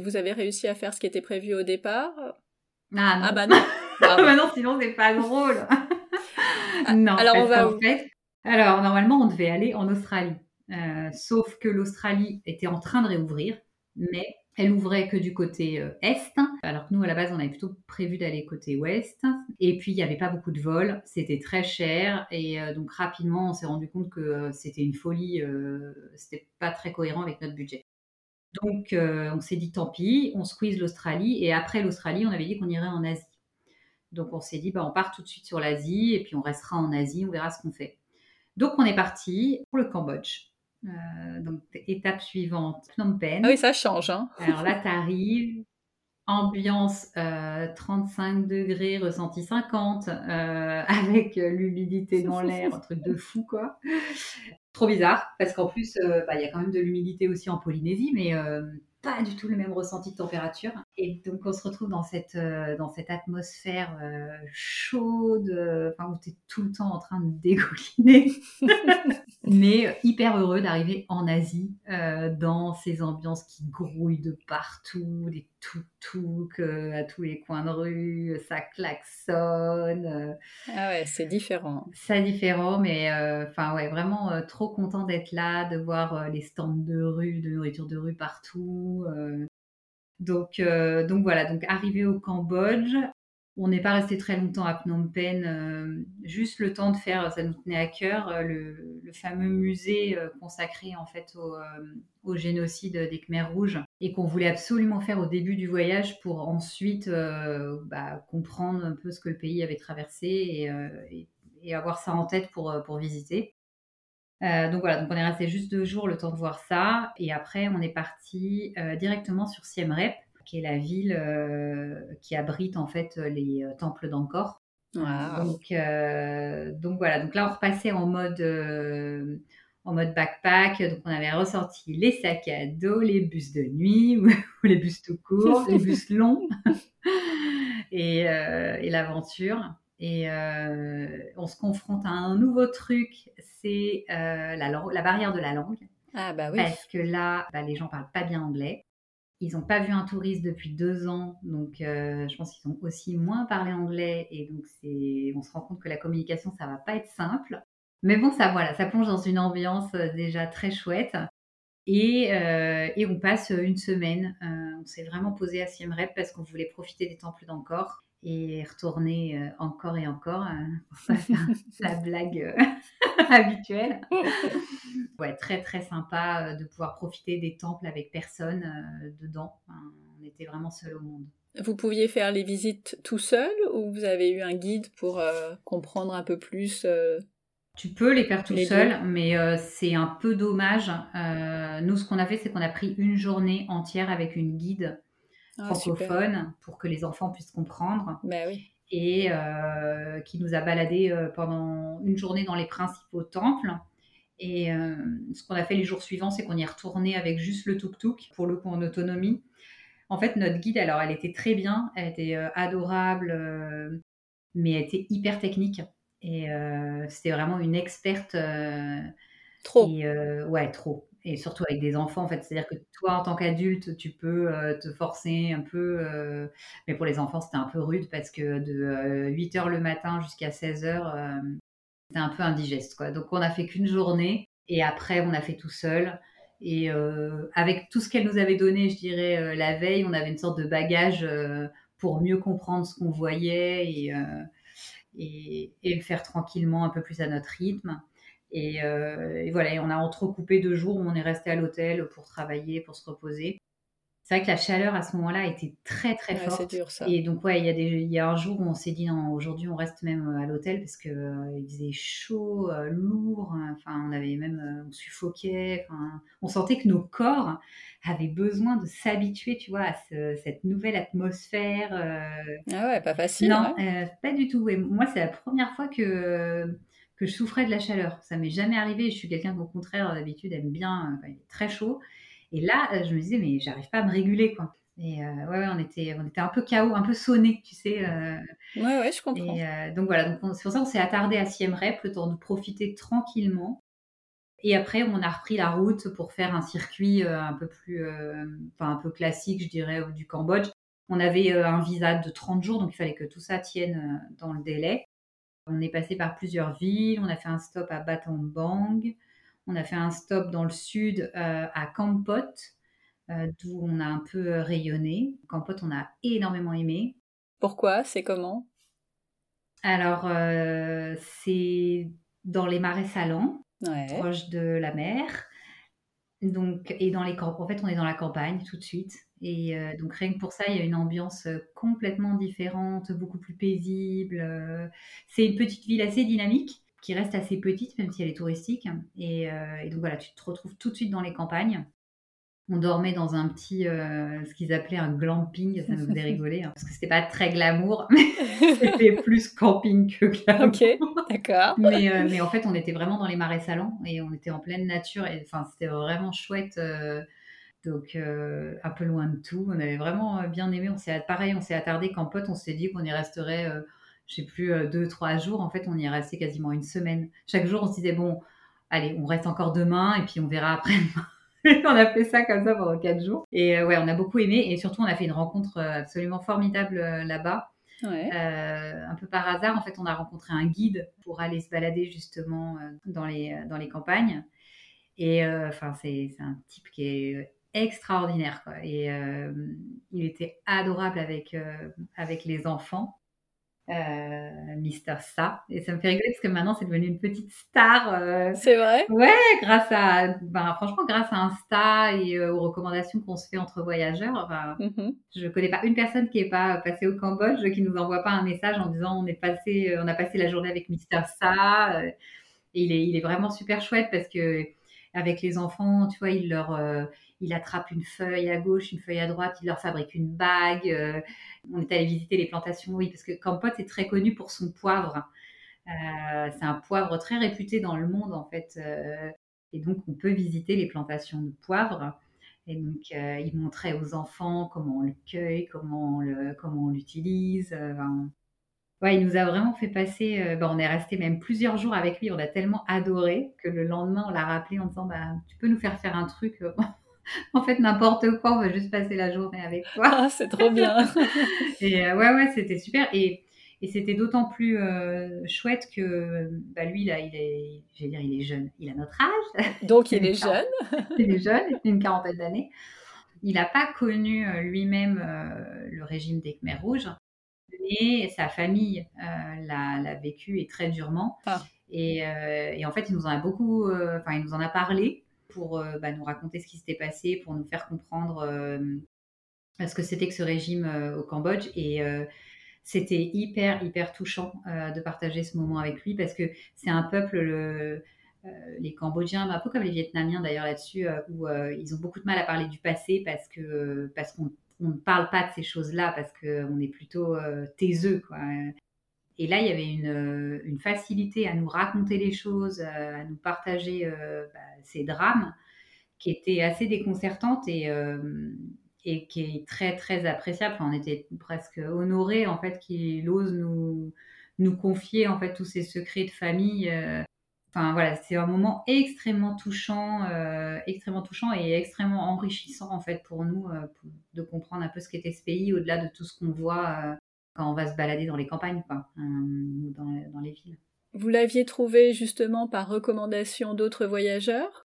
Vous avez réussi à faire ce qui était prévu au départ Ah non. Ah bah non. Ah bah non, sinon c'est pas drôle. non. alors on va où fait- alors normalement on devait aller en Australie, Euh, sauf que l'Australie était en train de réouvrir, mais elle ouvrait que du côté euh, est, alors que nous à la base on avait plutôt prévu d'aller côté ouest. Et puis il n'y avait pas beaucoup de vols, c'était très cher et euh, donc rapidement on s'est rendu compte que c'était une folie, c'était pas très cohérent avec notre budget. Donc euh, on s'est dit tant pis, on squeeze l'Australie et après l'Australie on avait dit qu'on irait en Asie. Donc on s'est dit bah, on part tout de suite sur l'Asie et puis on restera en Asie, on verra ce qu'on fait. Donc on est parti pour le Cambodge. Euh, donc étape suivante, Phnom Penh. Ah oui, ça change. Hein. Alors là, t'arrives, ambiance euh, 35 degrés, ressenti 50, euh, avec euh, l'humidité dans l'air, un truc de fou quoi. Trop bizarre, parce qu'en plus, euh, bah, il y a quand même de l'humidité aussi en Polynésie, mais euh, pas du tout le même ressenti de température. Et donc on se retrouve dans cette, euh, dans cette atmosphère chaude, enfin où tu es tout le temps en train de dégouliner. mais hyper heureux d'arriver en Asie, dans ces ambiances qui grouillent de partout, des euh, à tous les coins de rue, ça klaxonne. Ah ouais, c'est différent. c'est différent, mais enfin ouais, vraiment euh, trop content d'être là, de voir euh, les stands de rue, de nourriture de rue partout. euh. Donc, euh, donc voilà, donc arrivé au Cambodge, on n'est pas resté très longtemps à Phnom Penh, juste le temps de faire, ça nous tenait à cœur, le, fameux musée consacré en fait au, génocide des Khmers rouges et qu'on voulait absolument faire au début du voyage pour ensuite bah, comprendre un peu ce que le pays avait traversé et, avoir ça en tête pour visiter. Euh, donc voilà, donc on est resté juste deux jours le temps de voir ça. Et après on est parti euh, directement sur Siem Reap qui est la ville euh, qui abrite en fait les temples d'Angkor. Donc, donc voilà, donc là on repassait en mode, en mode backpack, donc on avait ressorti les sacs à dos, les bus de nuit ou, ou les bus tout court, les bus longs. Et, et l'aventure. Et euh, on se confronte à un nouveau truc, c'est euh, la, barrière de la langue. Ah bah oui. Parce que là, bah, les gens parlent pas bien anglais. Ils n'ont pas vu un touriste depuis deux ans, donc euh, je pense qu'ils ont aussi moins parlé anglais et donc on se rend compte que la communication ça va pas être simple. Mais bon, ça voilà, ça plonge dans une ambiance déjà très chouette et, et on passe une semaine. On s'est vraiment posé à Siem Reap parce qu'on voulait profiter des temples d'Angkor et retourner euh, encore et encore pour pas faire la blague euh, habituelle. Ouais, très très sympa euh, de pouvoir profiter des temples avec personne dedans. On était vraiment seul au monde. Vous pouviez faire les visites tout seul ou vous avez eu un guide pour euh, comprendre un peu plus euh, Tu peux les faire tout Les seul, mais euh, c'est un peu dommage. Nous, ce qu'on a fait, c'est qu'on a pris une journée entière avec une guide ah, super. francophone pour que les enfants puissent comprendre Bah oui. et euh, qui nous a baladés euh, pendant une journée dans les principaux temples. Et euh, ce qu'on a fait les jours suivants, c'est qu'on y est retourné avec juste le tuk-tuk, pour le coup en autonomie. En fait, notre guide, alors, elle était très bien, elle était euh, adorable, euh, mais elle était hyper technique. Et c'était vraiment une experte. Trop. et ouais, trop. Et surtout avec des enfants, en fait. C'est-à-dire que toi, en tant qu'adulte, tu peux euh, te forcer un peu. euh, mais pour les enfants, c'était un peu rude parce que de 8 h le matin jusqu'à 16 h, c'était un peu indigeste, quoi. Donc, on a fait qu'une journée. Et après, on a fait tout seul. Et euh, avec tout ce qu'elle nous avait donné, je dirais, euh, la veille, on avait une sorte de bagage euh, pour mieux comprendre ce qu'on voyait et, euh, et, et le faire tranquillement, un peu plus à notre rythme. Et, euh, et voilà, et on a entrecoupé deux jours où on est resté à l'hôtel pour travailler, pour se reposer. C'est vrai que la chaleur à ce moment-là était très très Ouais, c'est forte. dur ça. Et donc ouais, il y a des, il y a un jour où on s'est dit non, aujourd'hui on reste même euh, à l'hôtel parce que euh, il faisait chaud, euh, lourd. hein. Enfin, on avait même, euh, on suffoquait. On sentait que nos corps avaient besoin de s'habituer, tu vois, à ce- cette nouvelle atmosphère. Ah ouais, pas facile. non, ouais. pas du tout. Et moi, c'est la première fois que, que je souffrais de la chaleur. Ça m'est jamais arrivé. Je suis quelqu'un qui, au contraire, d'habitude, aime bien euh, quand il est très chaud. Et là, euh, je me disais, mais j'arrive pas à me réguler, quoi. Et euh, ouais, ouais, on était, on était un peu KO, un peu sonné, tu sais. euh, Ouais, ouais, je comprends. et euh, donc voilà, donc on- c'est pour ça qu'on s'est attardé à Siem Reap, le temps de profiter tranquillement. Et après, on a repris la route pour faire un circuit un peu plus, enfin un peu classique, je dirais, du Cambodge. On avait un visa de 30 jours, donc il fallait que tout ça tienne dans le délai. On est passé par plusieurs villes. On a fait un stop à Battambang. On a fait un stop dans le sud à Kampot, d'où on a un peu rayonné. Kampot, on a énormément aimé. Pourquoi? C'est comment? Alors, c'est dans les marais salants proche de la mer. Donc, et dans les en fait, on est dans la campagne tout de suite. Et euh, donc, rien que pour ça, il y a une ambiance euh, complètement différente, beaucoup plus paisible. Euh. C'est une petite ville assez dynamique, qui reste assez petite, même si elle est touristique. Et, et donc, voilà, tu te retrouves tout de suite dans les campagnes. On dormait dans un petit, euh, ce qu'ils appelaient un glamping, ça nous faisait rigoler, hein, parce que c'était pas très glamour, mais c'était plus camping que glamour. Ok, d'accord. mais, euh, mais, en fait, on était vraiment dans les marais salants et on était en pleine nature, et enfin, c'était vraiment chouette. Euh, donc, un peu loin de tout. On avait vraiment bien aimé. On s'est, pareil, on s'est attardé qu'en pote, on s'est dit qu'on y resterait, je sais plus, deux, trois jours. En fait, on y est resté quasiment une semaine. Chaque jour, on se disait, bon, allez, on reste encore demain et puis on verra après on a fait ça comme ça pendant quatre jours. Et euh, ouais, on a beaucoup aimé. Et surtout, on a fait une rencontre euh, absolument formidable euh, là-bas. un peu par hasard, en fait, on a rencontré un guide pour aller se balader justement dans, les, dans les campagnes. Et enfin, c'est un type qui est extraordinaire. Quoi. Et il était adorable avec, avec les enfants euh, Mister Sa. Et ça me fait rigoler parce que maintenant, c'est devenu une petite star. Euh, c'est vrai Ouais, grâce à, ben, franchement, grâce à Insta et euh, aux recommandations qu'on se fait entre voyageurs. Ben, mm-hmm. Je connais pas une personne qui est pas passée au Cambodge qui nous envoie pas un message en disant on est passé, on a passé la journée avec Mister Sa. et il est, il est vraiment super chouette parce que avec les enfants, tu vois, il leur, il attrape une feuille à gauche, une feuille à droite, il leur fabrique une bague. Euh, on est allé visiter les plantations, oui, parce que Kampot est très connu pour son poivre. Euh, c'est un poivre très réputé dans le monde, en fait. Euh, et donc, on peut visiter les plantations de poivre. Et donc, il montrait aux enfants comment on le cueille, comment on l'utilise. Ouais, il nous a vraiment fait passer. Ben, on est resté même plusieurs jours avec lui. On a tellement adoré que le lendemain, on l'a rappelé en disant bah, Tu peux nous faire faire un truc en fait, n'importe quoi, on va juste passer la journée avec toi. Ah, c'est trop bien. et euh, ouais, ouais, c'était super. Et, et c'était d'autant plus euh, chouette que bah, lui, là, il est, je vais dire, il est jeune. Il a notre âge. Donc, il, est jeune. il est jeune, il a une quarantaine d'années. Il n'a pas connu euh, lui-même le régime des Khmers rouges, mais sa famille l'a vécu et très durement. Ah. Et, et, en fait, il nous en a beaucoup, enfin, il nous en a parlé pour euh, bah, nous raconter ce qui s'était passé, pour nous faire comprendre euh, ce que c'était que ce régime euh, au Cambodge. Et c'était hyper, hyper touchant de partager ce moment avec lui parce que c'est un peuple, le, les Cambodgiens, un peu comme les Vietnamiens d'ailleurs là-dessus, où ils ont beaucoup de mal à parler du passé parce que parce qu'on ne parle pas de ces choses-là parce qu'on est plutôt taiseux. Quoi. Et là, il y avait une, une, facilité à nous raconter les choses, à nous partager bah, ces drames qui étaient assez déconcertantes et, et qui est très, très appréciable. on était presque honorés, en fait, qu'il ose nous, nous confier, en fait, tous ces secrets de famille. Enfin, voilà, c'est un moment extrêmement touchant, extrêmement touchant et extrêmement enrichissant, en fait, pour nous, de comprendre un peu ce qu'était ce pays, au-delà de tout ce qu'on voit quand on va se balader dans les campagnes, quoi, ou dans, les villes. Vous l'aviez trouvé justement par recommandation d'autres voyageurs?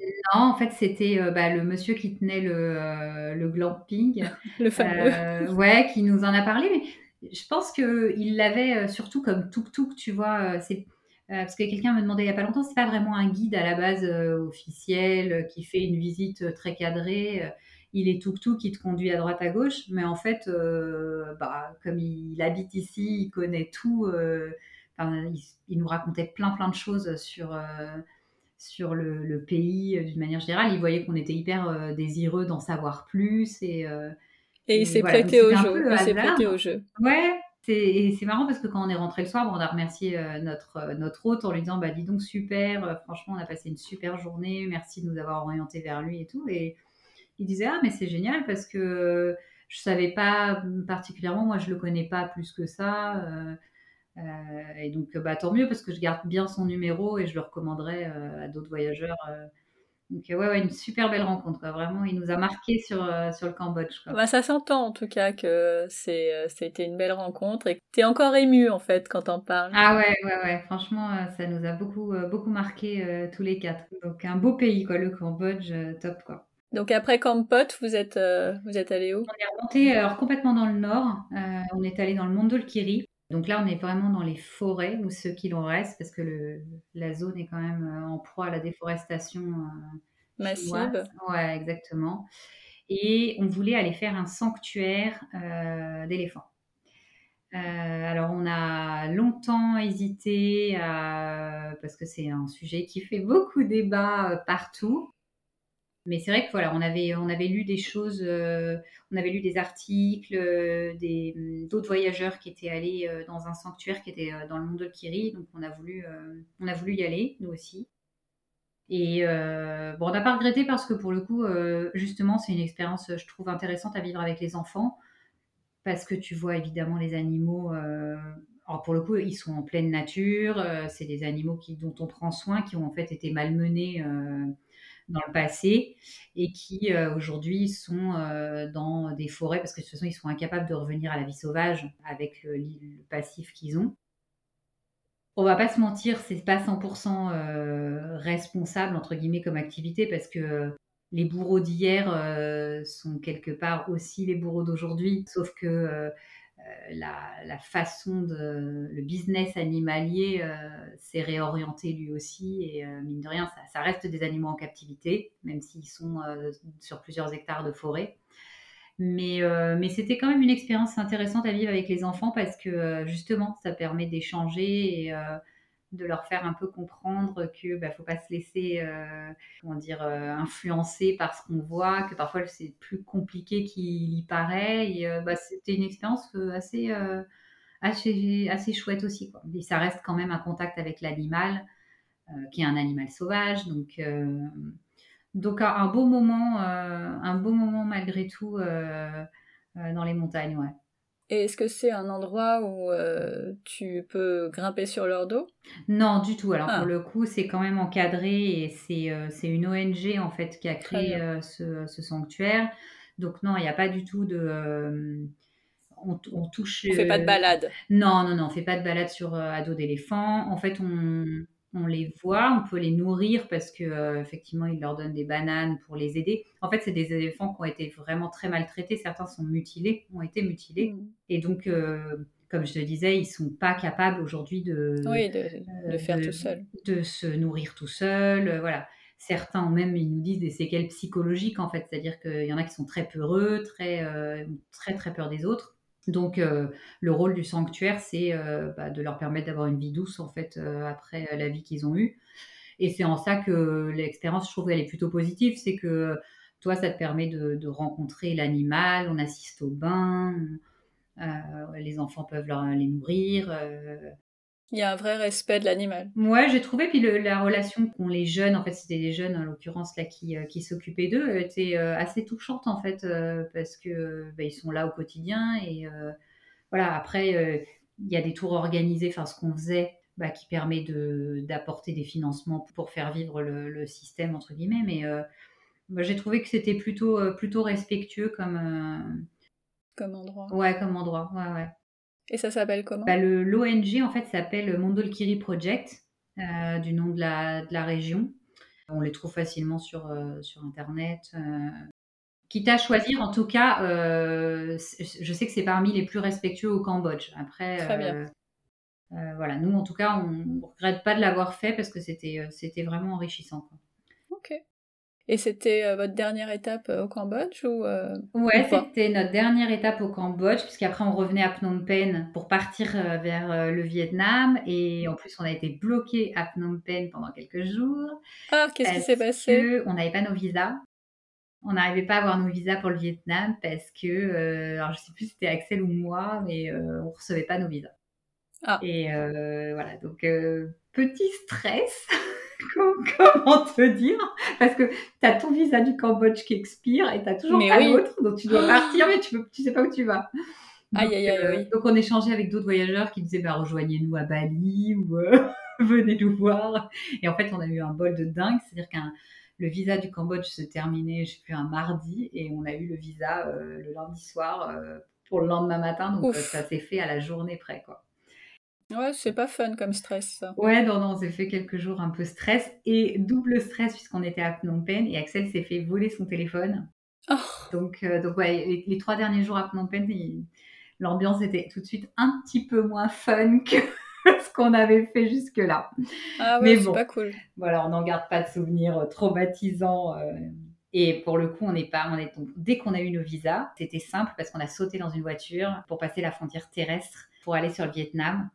Non, en fait, c'était euh, bah, le monsieur qui tenait le, euh, le glamping. le fameux. Euh, ouais, qui nous en a parlé, mais je pense qu'il l'avait surtout comme tuk-tuk, tu vois. c'est parce que quelqu'un me demandait il n'y a pas longtemps, c'est pas vraiment un guide à la base officiel qui fait une visite très cadrée il est tout tout qui te conduit à droite à gauche, mais en fait, euh, bah, comme il, habite ici, il connaît tout. Euh, il, nous racontait plein plein de choses sur euh, sur le, pays d'une manière générale. Il voyait qu'on était hyper désireux d'en savoir plus et et il s'est prêté au jeu. Il s'est prêté au jeu. Ouais. C'est marrant parce que quand on est rentré le soir, on a remercié notre, notre hôte en lui disant bah, Dis donc, super, franchement, on a passé une super journée, merci de nous avoir orientés vers lui et tout. Et, il disait ah mais c'est génial parce que je savais pas particulièrement, moi je le connais pas plus que ça. Euh, et donc, bah, tant mieux parce que je garde bien son numéro et je le recommanderai à d'autres voyageurs donc ouais, ouais, une super belle rencontre. Quoi. Vraiment, il nous a marqué sur, euh, sur le Cambodge. Quoi. Bah, ça s'entend en tout cas que c'est, euh, c'était une belle rencontre et que tu es encore ému en fait quand on parles. Ah ouais, ouais, ouais. Franchement, euh, ça nous a beaucoup, beaucoup marqué tous les quatre. Donc un beau pays, quoi, le Cambodge, top quoi. Donc après Kampot, vous êtes, vous êtes allé où? On est remonté alors, complètement dans le nord. on est allé dans le Mondolkiri. Donc là, on est vraiment dans les forêts, ou ceux qui l'en restent, parce que le, la zone est quand même euh, en proie à la déforestation euh, massive. Ouais, exactement. Et on voulait aller faire un sanctuaire euh, d'éléphants. alors on a longtemps hésité parce que c'est un sujet qui fait beaucoup débat partout. Mais c'est vrai que voilà, on avait, on avait lu des choses, euh, on avait lu des articles, euh, hum, d'autres voyageurs qui étaient allés euh, dans un sanctuaire qui était dans le monde de Kiri, donc on a voulu, on a voulu y aller, nous aussi. Et bon, on n'a pas regretté parce que pour le coup, justement, c'est une expérience, je trouve, intéressante à vivre avec les enfants, parce que tu vois évidemment les animaux. alors pour le coup, ils sont en pleine nature, c'est des animaux qui, dont on prend soin, qui ont en fait été malmenés dans le passé et qui euh, aujourd'hui sont euh, dans des forêts parce que de toute façon ils sont incapables de revenir à la vie sauvage avec le, passif qu'ils ont. On va pas se mentir, c'est pas 100% euh, responsable entre guillemets comme activité parce que les bourreaux d'hier sont quelque part aussi les bourreaux d'aujourd'hui, sauf que euh, la, façon de le business animalier euh, s'est réorienté lui aussi et euh, mine de rien ça, reste des animaux en captivité même s'ils sont sur plusieurs hectares de forêt. Mais, mais c'était quand même une expérience intéressante à vivre avec les enfants parce que justement ça permet d'échanger et de leur faire un peu comprendre que bah, faut pas se laisser euh, comment dire euh, influencer par ce qu'on voit que parfois c'est plus compliqué qu'il y paraît. Et euh, bah, c'était une expérience assez assez assez chouette aussi quoi. et ça reste quand même un contact avec l'animal qui est un animal sauvage. Donc donc un beau moment un beau moment malgré tout dans les montagnes ouais et est-ce que c'est un endroit où euh, tu peux grimper sur leur dos? Non, du tout. Alors pour ah. le coup, c'est quand même encadré et c'est euh, une ONG en fait qui a créé euh, ce, ce, sanctuaire. Donc non, il n'y a pas du tout de... On, on, touche... On fait pas de balade. Non, non, non, on fait pas de balade sur à dos d'éléphant. En fait, on, on les voit, on peut les nourrir parce que euh, effectivement ils leur donnent des bananes pour les aider. En fait, c'est des éléphants qui ont été vraiment très maltraités. Certains sont mutilés, ont été mutilés, mm. et donc euh, comme je te disais, ils sont pas capables aujourd'hui de, de, faire tout seul, de se nourrir tout seul. Euh, voilà. Certains même ils nous disent des séquelles psychologiques en fait, c'est-à-dire qu'il y en a qui sont très peureux, très très très peur des autres. Donc, euh, le rôle du sanctuaire, c'est euh, bah, de leur permettre d'avoir une vie douce, en fait, euh, après la vie qu'ils ont eue. Et c'est en ça que l'expérience, je trouve, elle est plutôt positive. C'est que toi, ça te permet de, rencontrer l'animal, on assiste au bain, les enfants peuvent les nourrir. Il y a un vrai respect de l'animal. Ouais, j'ai trouvé. Puis la relation qu'ont les jeunes, en fait, c'était des jeunes en l'occurrence là qui, euh, qui s'occupaient d'eux, était euh, assez touchante en fait, euh, parce que bah, ils sont là au quotidien et voilà. Après, il y a des tours organisés, enfin ce qu'on faisait, bah, qui permet de d'apporter des financements pour faire vivre le, système entre guillemets. Mais bah, j'ai trouvé que c'était plutôt plutôt respectueux comme comme endroit. Ouais, comme endroit. Ouais, ouais. Et ça s'appelle comment? Bah, L'ONG, en fait, s'appelle Mondolkiri Project, euh, du nom de la, de la, région. On les trouve facilement sur, euh, sur Internet. Euh. Quitte à choisir, en tout cas, je sais que c'est parmi les plus respectueux au Cambodge. Après, Très bien. voilà, nous, en tout cas, on ne regrette pas de l'avoir fait parce que c'était vraiment enrichissant. Et c'était euh, votre dernière étape euh, au Cambodge ou euh, Ouais, c'était notre dernière étape au Cambodge, puisqu'après on revenait à Phnom Penh pour partir vers le Vietnam. Et en plus, on a été bloqué à Phnom Penh pendant quelques jours. Ah, qu'est-ce qui s'est passé On n'avait pas nos visas. On n'arrivait pas à avoir nos visas pour le Vietnam parce que, alors je sais plus si c'était Axel ou moi, mais on recevait pas nos visas. Ah. Et voilà, donc petit stress. comment te dire Parce que tu as ton visa du Cambodge qui expire et tu n'as toujours pas l'autre, donc tu dois partir, mais tu ne sais pas où tu vas. Aïe, donc, aïe, aïe, euh, oui. donc on échangeait avec d'autres voyageurs qui disaient bah, rejoignez-nous à Bali ou euh, venez nous voir. Et en fait, on a eu un bol de dingue, c'est-à-dire qu'un le visa du Cambodge se terminait, je sais plus, un mardi, et on a eu le visa euh, le lundi soir euh, pour le lendemain matin, donc euh, ça s'est fait à la journée près, quoi. Ouais, c'est pas fun comme stress, ça. Ouais, non, non, on s'est fait quelques jours un peu stress et double stress puisqu'on était à Phnom Penh et Axel s'est fait voler son téléphone. Oh, Donc, euh, donc ouais, les, les trois derniers jours à Phnom Penh, l'ambiance était tout de suite un petit peu moins fun que ce qu'on avait fait jusque-là. ah Mais ouais, bon. pas cool. Voilà, on n'en garde pas de souvenirs euh, traumatisants. euh, et pour le coup, on n'est pas, on est donc, dès qu'on a eu nos visas, c'était simple parce qu'on a sauté dans une voiture pour passer la frontière terrestre pour aller sur le Vietnam.